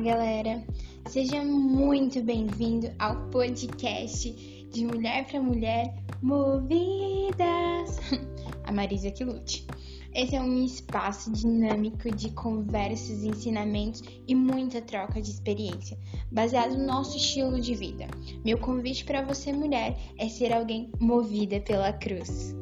galera! Seja muito bem-vindo ao podcast de Mulher para Mulher Movidas! A Marisa que lute. Esse é um espaço dinâmico de conversas, ensinamentos e muita troca de experiência, baseado no nosso estilo de vida. Meu convite para você, mulher, é ser alguém movida pela cruz.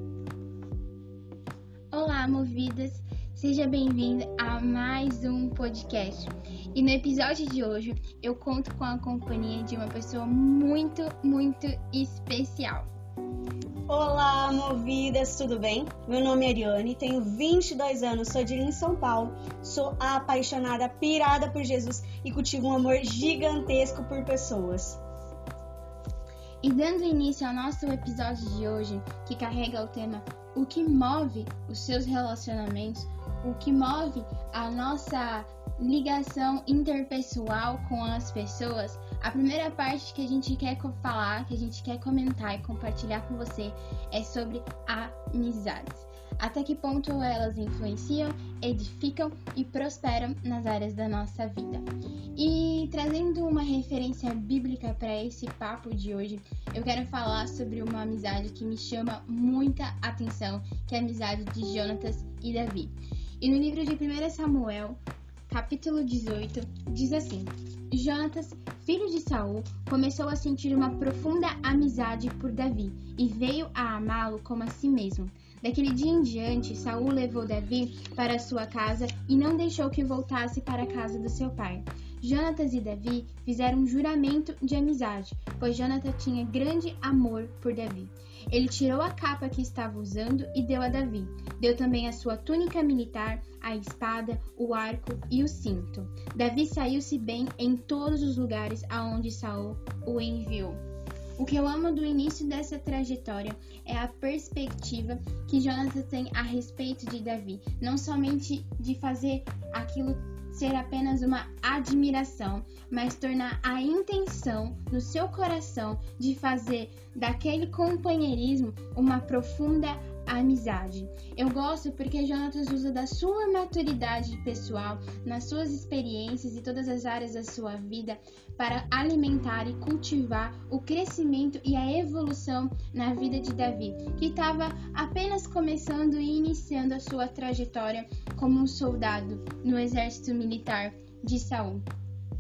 Olá, movidas! Seja bem-vindo a mais um podcast. E no episódio de hoje eu conto com a companhia de uma pessoa muito, muito especial. Olá, movidas, tudo bem? Meu nome é Ariane, tenho 22 anos, sou de em São Paulo, sou apaixonada, pirada por Jesus e cultivo um amor gigantesco por pessoas. E dando início ao nosso episódio de hoje, que carrega o tema O que move os seus relacionamentos, o que move a nossa ligação interpessoal com as pessoas, a primeira parte que a gente quer falar, que a gente quer comentar e compartilhar com você é sobre amizades. Até que ponto elas influenciam, edificam e prosperam nas áreas da nossa vida. E trazendo uma referência bíblica para esse papo de hoje, eu quero falar sobre uma amizade que me chama muita atenção, que é a amizade de Jonatas e Davi. E no livro de 1 Samuel, capítulo 18, diz assim: Jonatas, filho de Saul, começou a sentir uma profunda amizade por Davi e veio a amá-lo como a si mesmo. Daquele dia em diante, Saul levou Davi para sua casa e não deixou que voltasse para a casa do seu pai. Jonatas e Davi fizeram um juramento de amizade, pois Jonatas tinha grande amor por Davi. Ele tirou a capa que estava usando e deu a Davi. Deu também a sua túnica militar, a espada, o arco e o cinto. Davi saiu-se bem em todos os lugares aonde Saul o enviou. O que eu amo do início dessa trajetória é a perspectiva que Jonatas tem a respeito de Davi, não somente de fazer aquilo ser apenas uma admiração, mas tornar a intenção no seu coração de fazer daquele companheirismo uma profunda amizade. Eu gosto porque Jonatas usa da sua maturidade pessoal, nas suas experiências e todas as áreas da sua vida para alimentar e cultivar o crescimento e a evolução na vida de Davi, que estava apenas começando e iniciando a sua trajetória como um soldado no exército militar de Saul.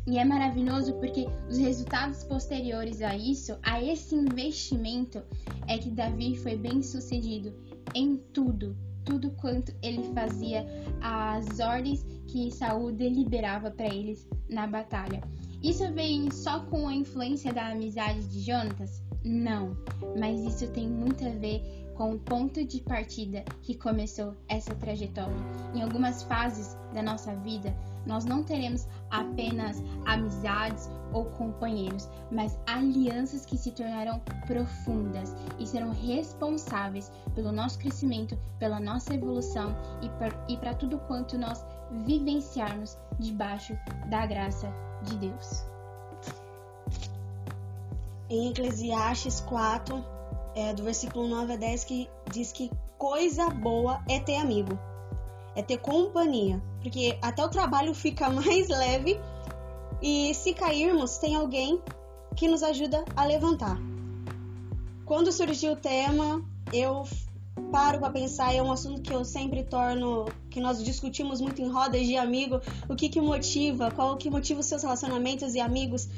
E é maravilhoso porque os resultados posteriores a isso, a esse investimento, é que Davi foi bem sucedido em tudo, tudo quanto ele fazia, as ordens que Saul deliberava para eles na batalha. Isso vem só com a influência da amizade de Jonatas? Não, mas isso tem muito a ver com o ponto de partida que começou essa trajetória. Em algumas fases da nossa vida, nós não teremos apenas amizades ou companheiros, mas alianças que se tornarão profundas e serão responsáveis pelo nosso crescimento, pela nossa evolução e para tudo quanto nós vivenciarmos debaixo da graça de Deus. Em Eclesiastes 4, é, do versículo 9 a 10 que diz que coisa boa é ter amigo, é ter companhia, porque até o trabalho fica mais leve e se cairmos, tem alguém que nos ajuda a levantar. Quando surgiu o tema, eu paro para pensar, é um assunto que eu sempre torno, que nós discutimos muito em rodas de amigo, o que que motiva, qual que motiva os seus relacionamentos e amigos.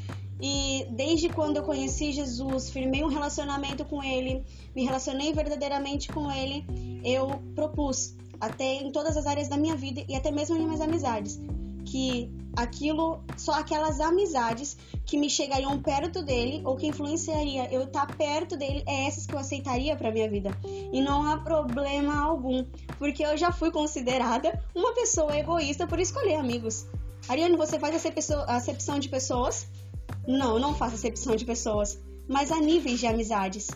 E desde quando eu conheci Jesus, firmei um relacionamento com Ele, me relacionei verdadeiramente com Ele, eu propus, até em todas as áreas da minha vida e até mesmo em minhas amizades, que aquilo, só aquelas amizades que me chegariam perto dele ou que influenciaria eu estar perto dele, é essas que eu aceitaria para minha vida. E não há problema algum, porque eu já fui considerada uma pessoa egoísta por escolher amigos. Ariane, você faz acepção de pessoas não, não faço acepção de pessoas, mas há níveis de amizades.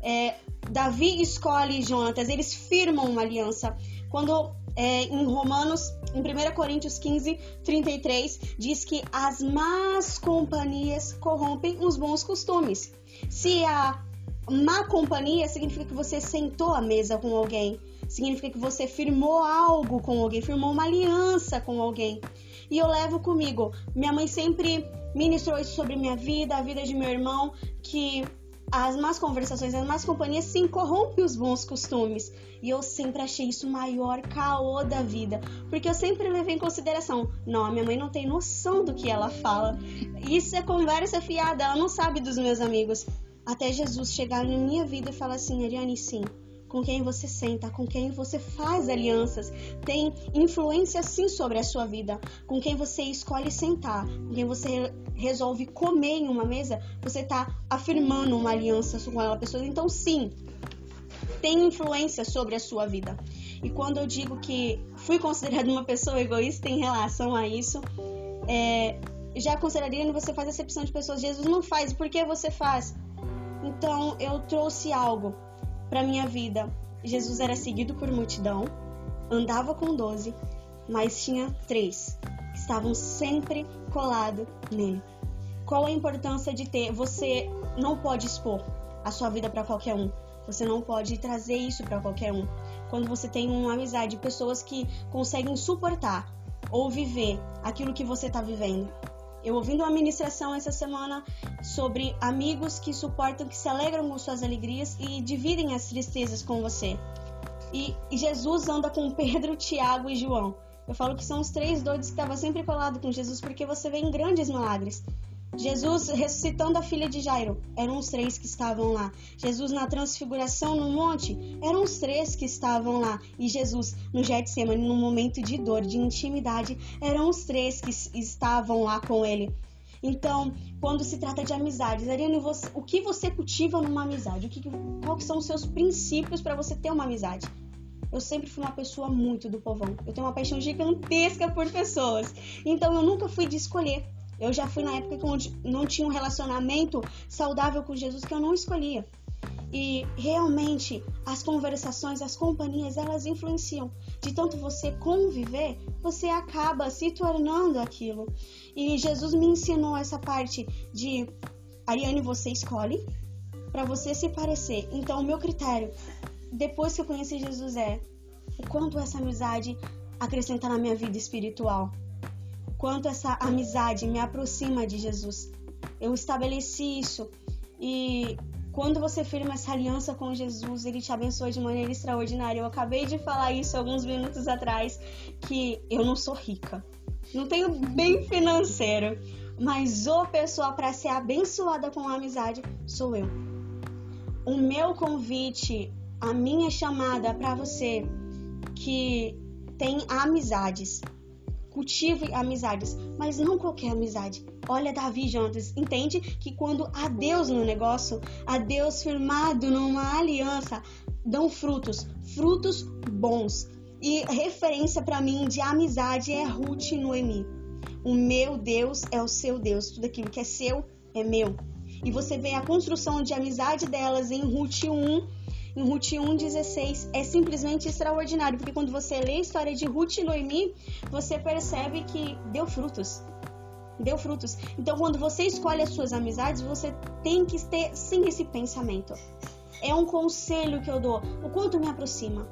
É, Davi escolhe Jonatas, eles firmam uma aliança. Quando é, em Romanos, em 1 Coríntios 15, 33, diz que as más companhias corrompem os bons costumes. Se a má companhia significa que você sentou à mesa com alguém, significa que você firmou algo com alguém, firmou uma aliança com alguém. E eu levo comigo. Minha mãe sempre ministrou isso sobre minha vida, a vida de meu irmão, que as más conversações, as más companhias sim corrompem os bons costumes. E eu sempre achei isso o maior caô da vida, porque eu sempre levei em consideração, não, a minha mãe não tem noção do que ela fala. Isso é conversa fiada, ela não sabe dos meus amigos. Até Jesus chegar na minha vida e falar assim, Ariane, sim, com quem você senta, com quem você faz alianças, tem influência sim sobre a sua vida. Com quem você escolhe sentar, com quem você resolve comer em uma mesa, você está afirmando uma aliança com aquela pessoa. Então, sim, tem influência sobre a sua vida. E quando eu digo que fui considerada uma pessoa egoísta em relação a isso, é, já consideraria que você faz acepção de pessoas. Jesus não faz, por que você faz? Então eu trouxe algo para minha vida. Jesus era seguido por multidão, andava com doze, mas tinha três que estavam sempre colados nele. Qual a importância de ter? Você não pode expor a sua vida para qualquer um. Você não pode trazer isso para qualquer um. Quando você tem uma amizade, pessoas que conseguem suportar ou viver aquilo que você está vivendo. Eu ouvindo uma ministração essa semana sobre amigos que suportam, que se alegram com suas alegrias e dividem as tristezas com você. E, Jesus anda com Pedro, Tiago e João. Eu falo que são os três doidos que estavam sempre colados com Jesus porque você vê em grandes milagres. Jesus ressuscitando a filha de Jairo, eram os três que estavam lá. Jesus na transfiguração no monte, eram os três que estavam lá. E Jesus no Getsemane, no momento de dor, de intimidade, eram os três que estavam lá com ele. Então, quando se trata de amizades, Ariane, você, o que você cultiva numa amizade? O que, quais são os seus princípios para você ter uma amizade? Eu sempre fui uma pessoa muito do povão. Eu tenho uma paixão gigantesca por pessoas. Então, eu nunca fui de escolher. Eu já fui na época onde não tinha um relacionamento saudável com Jesus que eu não escolhia. E realmente as conversações, as companhias, elas influenciam. De tanto você conviver, você acaba se tornando aquilo. E Jesus me ensinou essa parte de Ariane, você escolhe para você se parecer. Então, o meu critério, depois que eu conheci Jesus, é o quanto essa amizade acrescenta na minha vida espiritual quanto essa amizade me aproxima de Jesus. Eu estabeleci isso e quando você firma essa aliança com Jesus, ele te abençoa de maneira extraordinária. Eu acabei de falar isso alguns minutos atrás que eu não sou rica. Não tenho bem financeiro, mas o pessoa para ser abençoada com a amizade sou eu. O meu convite, a minha chamada para você que tem amizades, cultive amizades, mas não qualquer amizade. Olha Davi Jonas, entende que quando há Deus no negócio, há Deus firmado numa aliança, dão frutos, frutos bons. E referência para mim de amizade é Ruth e Noemi. O meu Deus é o seu Deus, tudo aquilo que é seu é meu. E você vê a construção de amizade delas em Ruth 1, em Ruth 1,16 é simplesmente extraordinário, porque quando você lê a história de Ruth e Noemi, você percebe que deu frutos. Deu frutos. Então, quando você escolhe as suas amizades, você tem que ter sim esse pensamento. É um conselho que eu dou. O quanto me aproxima.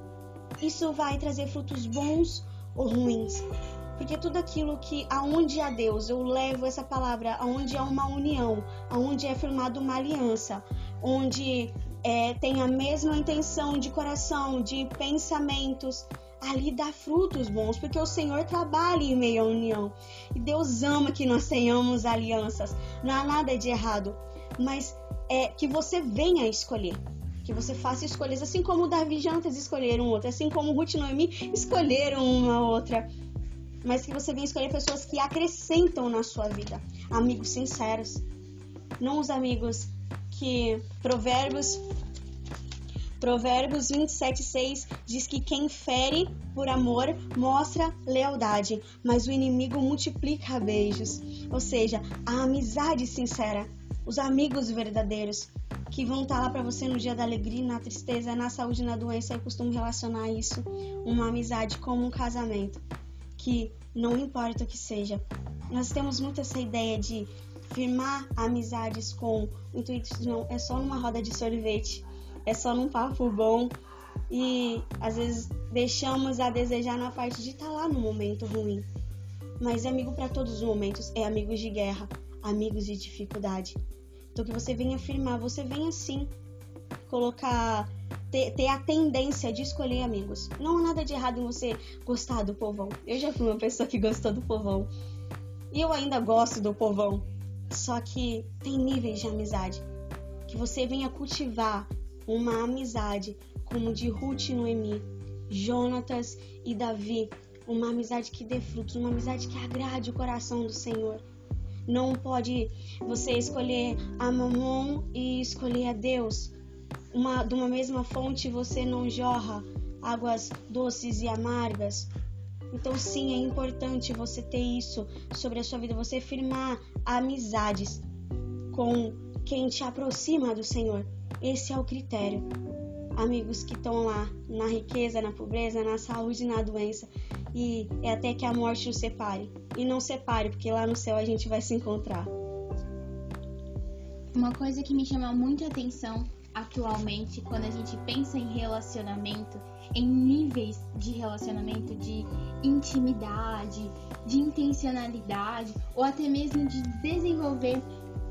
Isso vai trazer frutos bons ou ruins. Porque tudo aquilo que aonde há Deus, eu levo essa palavra, aonde há uma união, aonde é firmada uma aliança, onde é, tem a mesma intenção de coração, de pensamentos, ali dá frutos bons, porque o Senhor trabalha em meio à união. E Deus ama que nós tenhamos alianças. Não há nada de errado, mas é que você venha escolher. Que você faça escolhas, assim como Davi e Jantas escolheram outra, assim como Ruth e Noemi escolheram uma outra. Mas que você venha escolher pessoas que acrescentam na sua vida. Amigos sinceros. Não os amigos que Provérbios Provérbios 27:6 diz que quem fere por amor mostra lealdade, mas o inimigo multiplica beijos. Ou seja, a amizade sincera, os amigos verdadeiros que vão estar lá para você no dia da alegria, na tristeza, na saúde, na doença. Eu costumo relacionar isso uma amizade como um casamento, que não importa o que seja. Nós temos muito essa ideia de firmar amizades com intuitos não é só numa roda de sorvete, é só num papo bom. e às vezes deixamos a desejar na parte de estar tá lá no momento ruim. Mas amigo para todos os momentos, é amigos de guerra, amigos de dificuldade. Então que você venha afirmar, você venha sim colocar ter, ter, a tendência de escolher amigos. Não há nada de errado em você gostar do povão. Eu já fui uma pessoa que gostou do povão. E eu ainda gosto do povão. Só que tem níveis de amizade. Que você venha cultivar uma amizade como de Ruth e Noemi, Jonatas e Davi. Uma amizade que dê frutos, uma amizade que agrade o coração do Senhor. Não pode você escolher a Mamon e escolher a Deus uma, de uma mesma fonte você não jorra águas doces e amargas. Então, sim, é importante você ter isso sobre a sua vida, você firmar amizades com quem te aproxima do Senhor. Esse é o critério. Amigos que estão lá na riqueza, na pobreza, na saúde na doença. E é até que a morte nos separe. E não separe, porque lá no céu a gente vai se encontrar. Uma coisa que me chama muita atenção atualmente, quando a gente pensa em relacionamento, em níveis de relacionamento, de intimidade, de intencionalidade ou até mesmo de desenvolver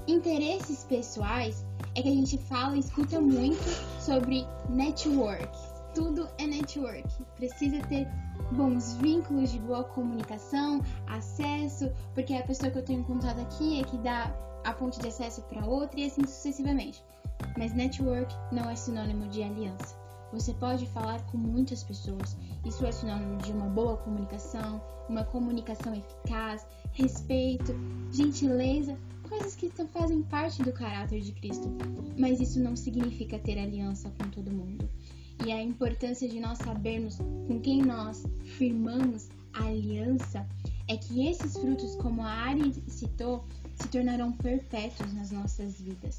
interesses pessoais, é que a gente fala e escuta muito sobre network. Tudo é network. Precisa ter bons vínculos de boa comunicação, acesso, porque a pessoa que eu tenho contato aqui é que dá a ponte de acesso para outra e assim sucessivamente. Mas network não é sinônimo de aliança. Você pode falar com muitas pessoas. Isso é sinônimo de uma boa comunicação, uma comunicação eficaz, respeito, gentileza, coisas que fazem parte do caráter de Cristo. Mas isso não significa ter aliança com todo mundo. E a importância de nós sabermos com quem nós firmamos a aliança é que esses frutos, como a Ari citou, se tornarão perpétuos nas nossas vidas.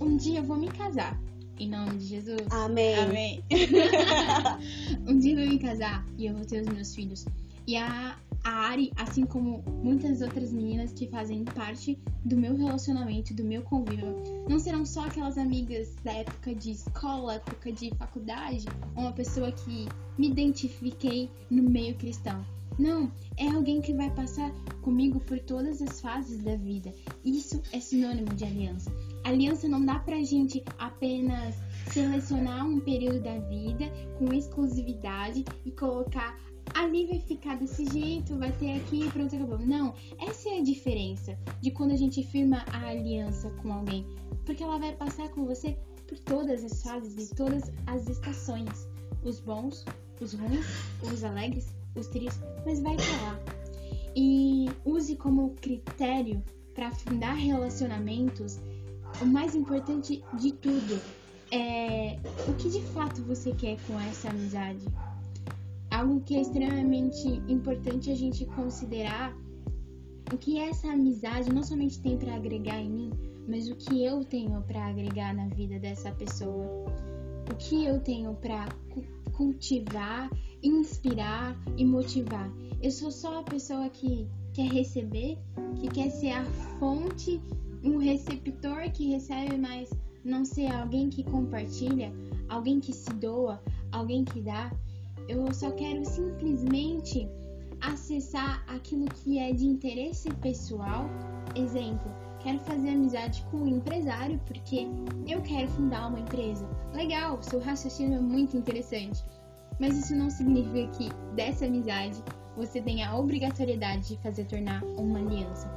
Um dia eu vou me casar. Em nome de Jesus. Amém. Amém. um dia eu vou me casar e eu vou ter os meus filhos. E a, a Ari, assim como muitas outras meninas que fazem parte do meu relacionamento, do meu convívio, não serão só aquelas amigas da época de escola, época de faculdade, uma pessoa que me identifiquei no meio cristão não, é alguém que vai passar comigo por todas as fases da vida. Isso é sinônimo de aliança. Aliança não dá pra gente apenas selecionar um período da vida com exclusividade e colocar ali vai ficar desse jeito, vai ter aqui e pronto, acabou. Não, essa é a diferença de quando a gente firma a aliança com alguém, porque ela vai passar com você por todas as fases e todas as estações, os bons, os ruins, os alegres, os tristes, mas vai pra lá. E use como critério para fundar relacionamentos o mais importante de tudo é o que de fato você quer com essa amizade. Algo que é extremamente importante a gente considerar o que essa amizade não somente tem para agregar em mim, mas o que eu tenho para agregar na vida dessa pessoa. O que eu tenho para cultivar inspirar e motivar. Eu sou só a pessoa que quer receber, que quer ser a fonte, um receptor que recebe, mas não ser alguém que compartilha, alguém que se doa, alguém que dá. Eu só quero simplesmente acessar aquilo que é de interesse pessoal. Exemplo, quero fazer amizade com um empresário porque eu quero fundar uma empresa. Legal, seu raciocínio é muito interessante. Mas isso não significa que dessa amizade você tenha a obrigatoriedade de fazer tornar uma aliança.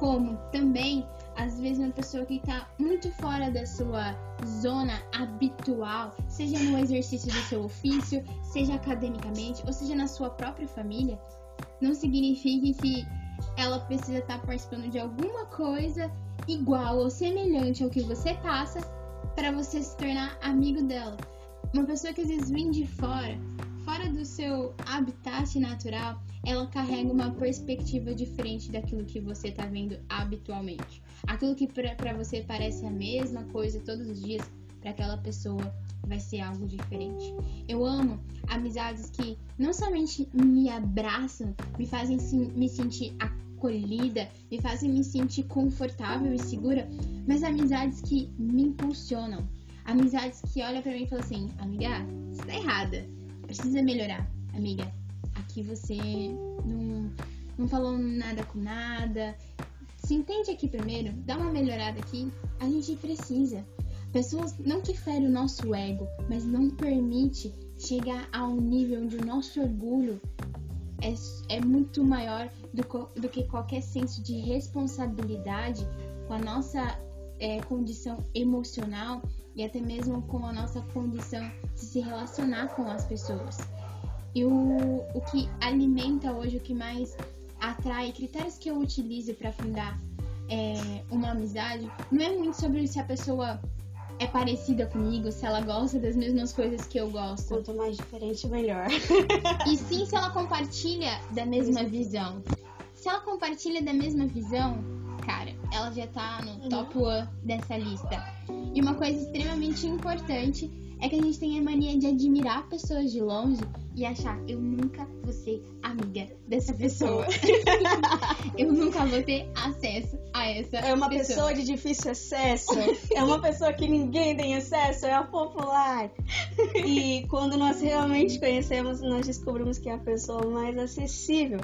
Como também, às vezes, uma pessoa que está muito fora da sua zona habitual, seja no exercício do seu ofício, seja academicamente, ou seja na sua própria família, não significa que ela precisa estar tá participando de alguma coisa igual ou semelhante ao que você passa para você se tornar amigo dela. Uma pessoa que às vezes vem de fora, fora do seu habitat natural, ela carrega uma perspectiva diferente daquilo que você está vendo habitualmente. Aquilo que para você parece a mesma coisa todos os dias, para aquela pessoa vai ser algo diferente. Eu amo amizades que não somente me abraçam, me fazem me sentir acolhida, me fazem me sentir confortável e segura, mas amizades que me impulsionam Amizades que olham pra mim e falam assim, amiga, você tá errada. Precisa melhorar. Amiga, aqui você não, não falou nada com nada. Se entende aqui primeiro, dá uma melhorada aqui. A gente precisa. Pessoas não que ferem o nosso ego, mas não permite chegar a um nível onde o nosso orgulho é, é muito maior do, do que qualquer senso de responsabilidade com a nossa é, condição emocional e até mesmo com a nossa condição de se relacionar com as pessoas. E o, o que alimenta hoje, o que mais atrai, critérios que eu utilizo para fundar é, uma amizade, não é muito sobre se a pessoa é parecida comigo, se ela gosta das mesmas coisas que eu gosto. Quanto mais diferente, melhor. e sim se ela compartilha da mesma visão. Se ela compartilha da mesma visão, ela já tá no uhum. top 1 dessa lista. E uma coisa extremamente importante é que a gente tem a mania de admirar pessoas de longe e achar eu nunca vou ser amiga dessa pessoa. eu nunca vou ter acesso a essa É uma pessoa. pessoa de difícil acesso. é uma pessoa que ninguém tem acesso, é a popular. E quando nós realmente conhecemos, nós descobrimos que é a pessoa mais acessível.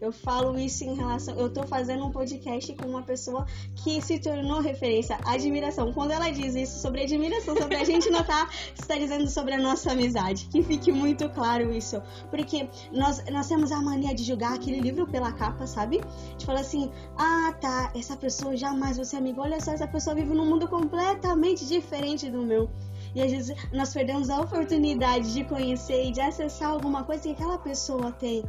Eu falo isso em relação. Eu tô fazendo um podcast com uma pessoa que se tornou referência admiração. Quando ela diz isso sobre admiração, sobre a gente não tá, está dizendo sobre a nossa amizade. Que fique muito claro isso. Porque nós, nós temos a mania de julgar aquele livro pela capa, sabe? De falar assim: ah, tá, essa pessoa jamais vai ser amiga. Olha só, essa pessoa vive num mundo completamente diferente do meu. E às vezes nós perdemos a oportunidade de conhecer e de acessar alguma coisa que aquela pessoa tem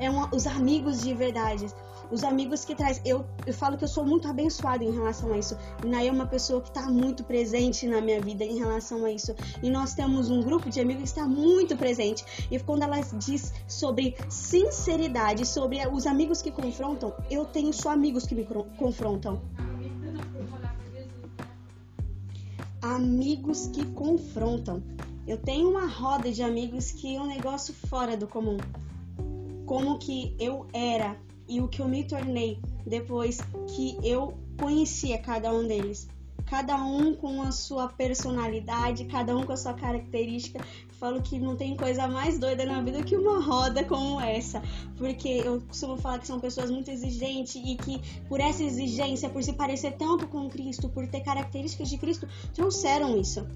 é uma, os amigos de verdade. Os amigos que traz. Eu, eu falo que eu sou muito abençoada em relação a isso. Naí é uma pessoa que está muito presente na minha vida em relação a isso. E nós temos um grupo de amigos que está muito presente. E quando ela diz sobre sinceridade, sobre os amigos que confrontam, eu tenho só amigos que me confrontam. Amigos que confrontam. Eu tenho uma roda de amigos que é um negócio fora do comum como que eu era e o que eu me tornei depois que eu conhecia cada um deles. Cada um com a sua personalidade, cada um com a sua característica. Falo que não tem coisa mais doida na vida que uma roda como essa. Porque eu costumo falar que são pessoas muito exigentes e que, por essa exigência, por se parecer tanto com Cristo, por ter características de Cristo, trouxeram isso.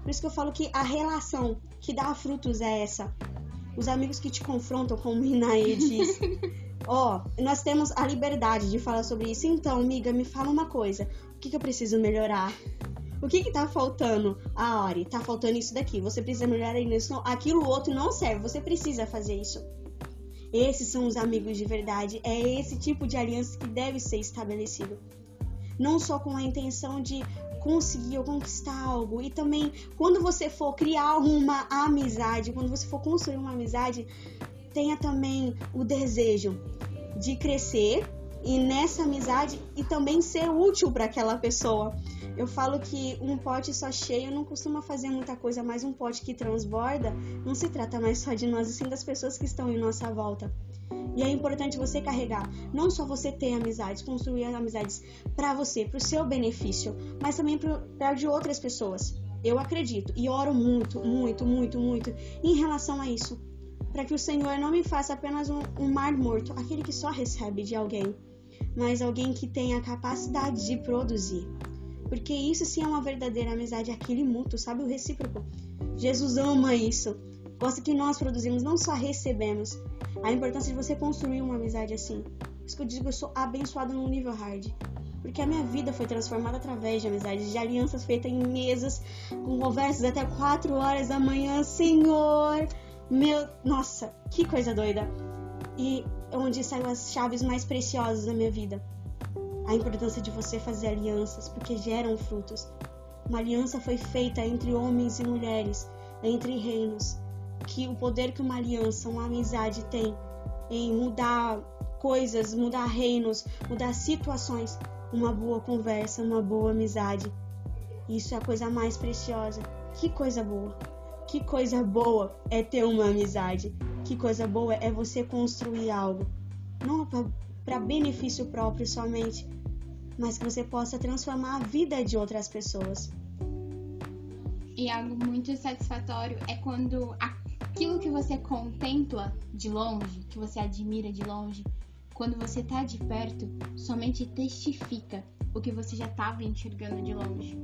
Por isso que eu falo que a relação que dá frutos é essa os amigos que te confrontam, como o Minae diz. Ó, oh, nós temos a liberdade de falar sobre isso. Então, amiga, me fala uma coisa. O que, que eu preciso melhorar? O que que tá faltando? Ah, Ori, tá faltando isso daqui. Você precisa melhorar isso. Aquilo outro não serve. Você precisa fazer isso. Esses são os amigos de verdade. É esse tipo de aliança que deve ser estabelecido. Não só com a intenção de conseguir ou conquistar algo. E também, quando você for criar uma amizade, quando você for construir uma amizade, tenha também o desejo de crescer e nessa amizade e também ser útil para aquela pessoa. Eu falo que um pote só cheio não costuma fazer muita coisa, mas um pote que transborda não se trata mais só de nós, e sim das pessoas que estão em nossa volta. E é importante você carregar, não só você ter amizades, construir amizades para você, para o seu benefício, mas também para de outras pessoas. Eu acredito e oro muito, muito, muito, muito em relação a isso, para que o Senhor não me faça apenas um, um mar morto, aquele que só recebe de alguém, mas alguém que tenha a capacidade de produzir. Porque isso sim é uma verdadeira amizade, aquele mútuo, sabe? O recíproco. Jesus ama isso. Gosta que nós produzimos, não só recebemos a importância de você construir uma amizade assim. Por isso que eu digo eu sou abençoada num nível hard. Porque a minha vida foi transformada através de amizades, de alianças feitas em mesas, com conversas até 4 horas da manhã. Senhor! Meu. Nossa, que coisa doida! E onde saiu as chaves mais preciosas da minha vida. A importância de você fazer alianças, porque geram frutos. Uma aliança foi feita entre homens e mulheres, entre reinos que o poder que uma aliança, uma amizade tem em mudar coisas, mudar reinos, mudar situações, uma boa conversa, uma boa amizade. Isso é a coisa mais preciosa. Que coisa boa! Que coisa boa é ter uma amizade. Que coisa boa é você construir algo. Não para benefício próprio somente, mas que você possa transformar a vida de outras pessoas. E algo muito satisfatório é quando aquilo que você contempla de longe, que você admira de longe, quando você tá de perto, somente testifica o que você já estava enxergando de longe.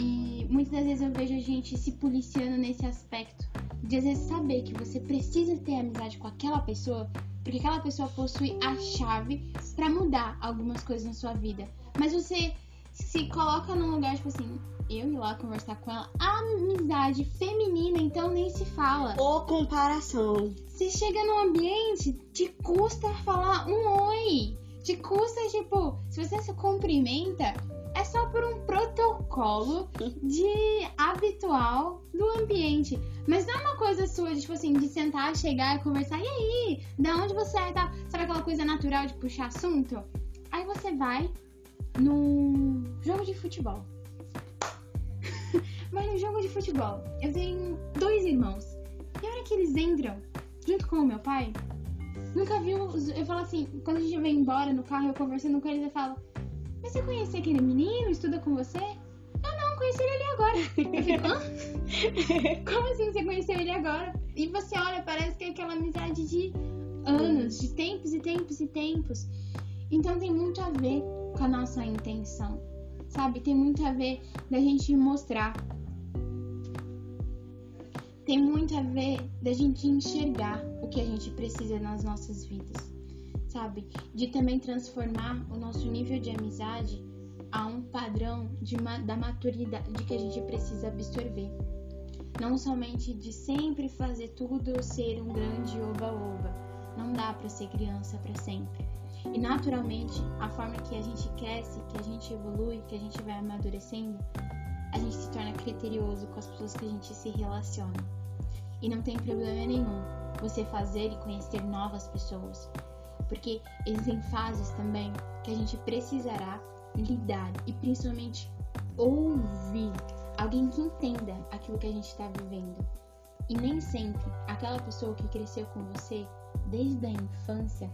E muitas das vezes eu vejo a gente se policiando nesse aspecto de às vezes saber que você precisa ter amizade com aquela pessoa, porque aquela pessoa possui a chave para mudar algumas coisas na sua vida. Mas você se coloca num lugar tipo assim, eu ir lá conversar com ela, amizade feminina, então nem se fala. Ou comparação. Se chega num ambiente, te custa falar um oi. Te custa, tipo, se você se cumprimenta, é só por um protocolo de habitual do ambiente. Mas não é uma coisa sua, de, tipo assim, de sentar, chegar e conversar. E aí? Da onde você é? Tá? Sabe aquela coisa natural de puxar assunto? Aí você vai num jogo de futebol. vai no jogo de futebol. Eu tenho dois irmãos. E a hora que eles entram, junto com o meu pai, nunca viu. Eu falo assim, quando a gente vem embora no carro, eu conversando com eles, eu falo mas você conhece aquele menino? Estuda com você? Eu não, conheci ele agora. Eu fico, hã? Como assim você conheceu ele agora? E você olha, parece que é aquela amizade de anos, de tempos e tempos e tempos. Então tem muito a ver com a nossa intenção, sabe? Tem muito a ver da gente mostrar. Tem muito a ver da gente enxergar o que a gente precisa nas nossas vidas sabe? De também transformar o nosso nível de amizade a um padrão de, da maturidade que a gente precisa absorver. Não somente de sempre fazer tudo ser um grande oba-oba. Não dá para ser criança para sempre. E naturalmente, a forma que a gente cresce, que a gente evolui, que a gente vai amadurecendo, a gente se torna criterioso com as pessoas que a gente se relaciona. E não tem problema nenhum você fazer e conhecer novas pessoas, porque existem fases também que a gente precisará lidar e principalmente ouvir alguém que entenda aquilo que a gente está vivendo. E nem sempre aquela pessoa que cresceu com você desde a infância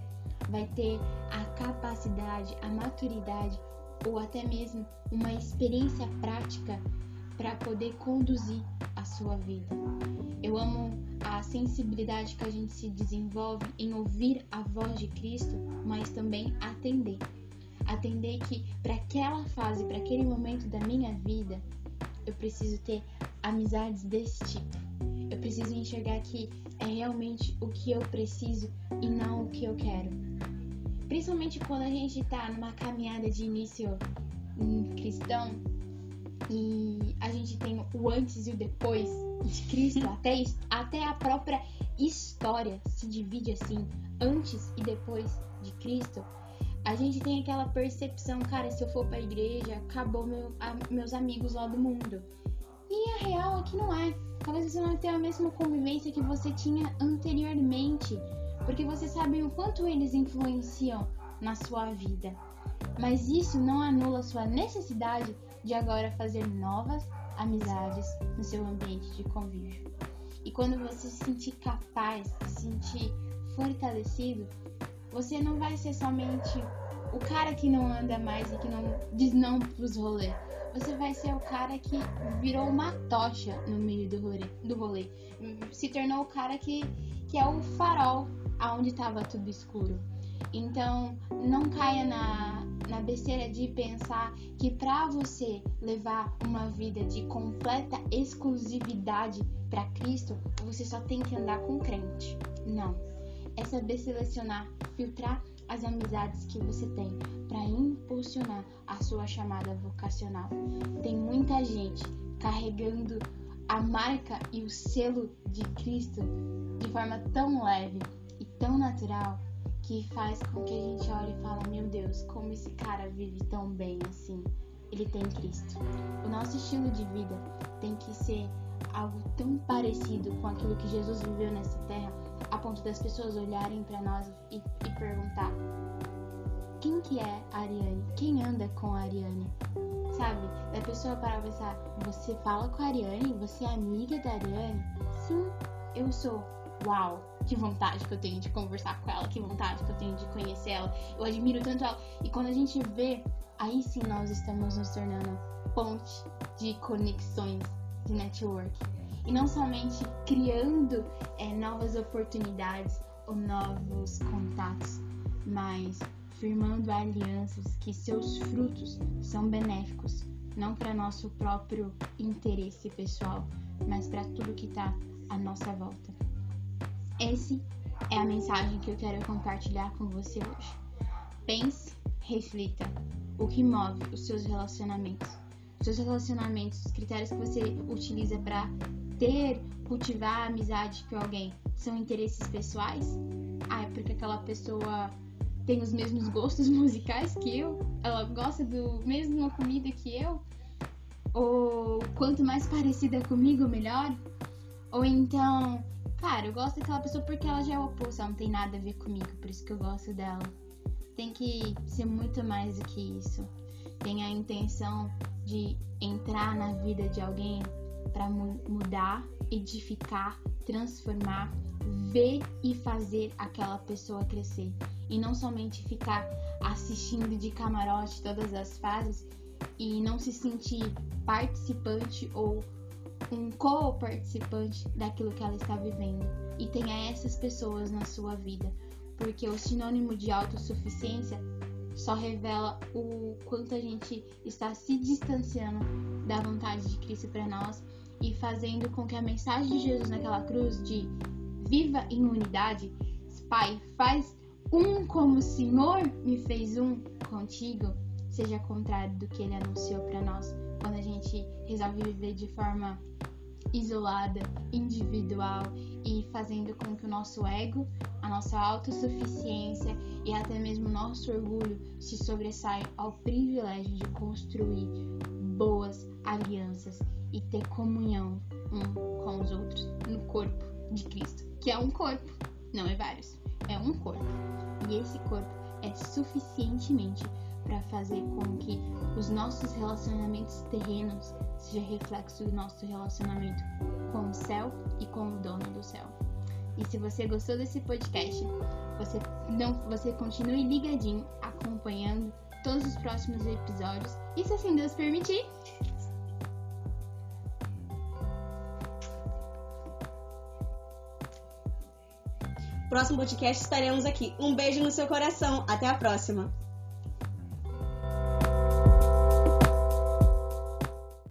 vai ter a capacidade, a maturidade ou até mesmo uma experiência prática para poder conduzir a sua vida. Eu amo a sensibilidade que a gente se desenvolve em ouvir a voz de Cristo, mas também atender. Atender que para aquela fase, para aquele momento da minha vida, eu preciso ter amizades desse tipo. Preciso enxergar que é realmente o que eu preciso e não o que eu quero. Principalmente quando a gente está numa caminhada de início cristão, e a gente tem o antes e o depois de Cristo, até, até a própria história se divide assim, antes e depois de Cristo. A gente tem aquela percepção, cara, se eu for pra igreja, acabou meu, a, meus amigos lá do mundo. E a real é que não é. Talvez você não tenha a mesma convivência que você tinha anteriormente, porque você sabe o quanto eles influenciam na sua vida. Mas isso não anula sua necessidade de agora fazer novas amizades no seu ambiente de convívio. E quando você se sentir capaz, se sentir fortalecido, você não vai ser somente o cara que não anda mais e que não diz não pros rolês. Você vai ser o cara que virou uma tocha no meio do rolê, do rolê. Se tornou o cara que, que é o farol aonde estava tudo escuro. Então, não caia na, na besteira de pensar que para você levar uma vida de completa exclusividade para Cristo, você só tem que andar com crente. Não. É saber selecionar, filtrar as amizades que você tem para impulsionar a sua chamada vocacional. Tem muita gente carregando a marca e o selo de Cristo de forma tão leve e tão natural que faz com que a gente olhe e fale: Meu Deus, como esse cara vive tão bem assim. Ele tem Cristo. O nosso estilo de vida tem que ser algo tão parecido com aquilo que Jesus viveu nessa terra, a ponto das pessoas olharem para nós e, e, perguntar: quem que é a Ariane? Quem anda com a Ariane? Sabe? Da pessoa parar e pensar: você fala com a Ariane? Você é amiga da Ariane? Sim, eu sou. Uau! que vontade que eu tenho de conversar com ela, que vontade que eu tenho de conhecer ela. Eu admiro tanto ela. E quando a gente vê, aí sim nós estamos nos tornando ponte de conexões de network. E não somente criando é, novas oportunidades ou novos contatos, mas firmando alianças que seus frutos são benéficos, não para nosso próprio interesse pessoal, mas para tudo que está à nossa volta. Esse é a mensagem que eu quero compartilhar com você hoje. Pense, reflita o que move os seus relacionamentos. Os seus relacionamentos, os critérios que você utiliza para ter, cultivar amizade com alguém são interesses pessoais? Ah, é porque aquela pessoa tem os mesmos gostos musicais que eu? Ela gosta do mesma comida que eu? Ou quanto mais parecida comigo, melhor? Ou então, cara, eu gosto daquela pessoa porque ela já é o oposto, ela não tem nada a ver comigo, por isso que eu gosto dela. Tem que ser muito mais do que isso. Tem a intenção de entrar na vida de alguém para mudar, edificar, transformar, ver e fazer aquela pessoa crescer. E não somente ficar assistindo de camarote todas as fases e não se sentir participante ou um co-participante daquilo que ela está vivendo. E tenha essas pessoas na sua vida, porque o sinônimo de autossuficiência só revela o quanto a gente está se distanciando da vontade de Cristo para nós e fazendo com que a mensagem de Jesus naquela cruz de viva em unidade, Pai, faz um como o Senhor me fez um contigo, seja contrário do que ele anunciou para nós quando a gente resolve viver de forma isolada, individual e fazendo com que o nosso ego, a nossa autossuficiência e até mesmo o nosso orgulho se sobressaia ao privilégio de construir boas alianças e ter comunhão um com os outros no corpo de Cristo, que é um corpo, não é vários, é um corpo. E esse corpo é suficientemente para fazer com que os nossos relacionamentos terrenos seja reflexo do nosso relacionamento com o céu e com o dono do céu. E se você gostou desse podcast, você não, você continue ligadinho, acompanhando todos os próximos episódios. E se assim Deus permitir, Próximo podcast estaremos aqui. Um beijo no seu coração. Até a próxima.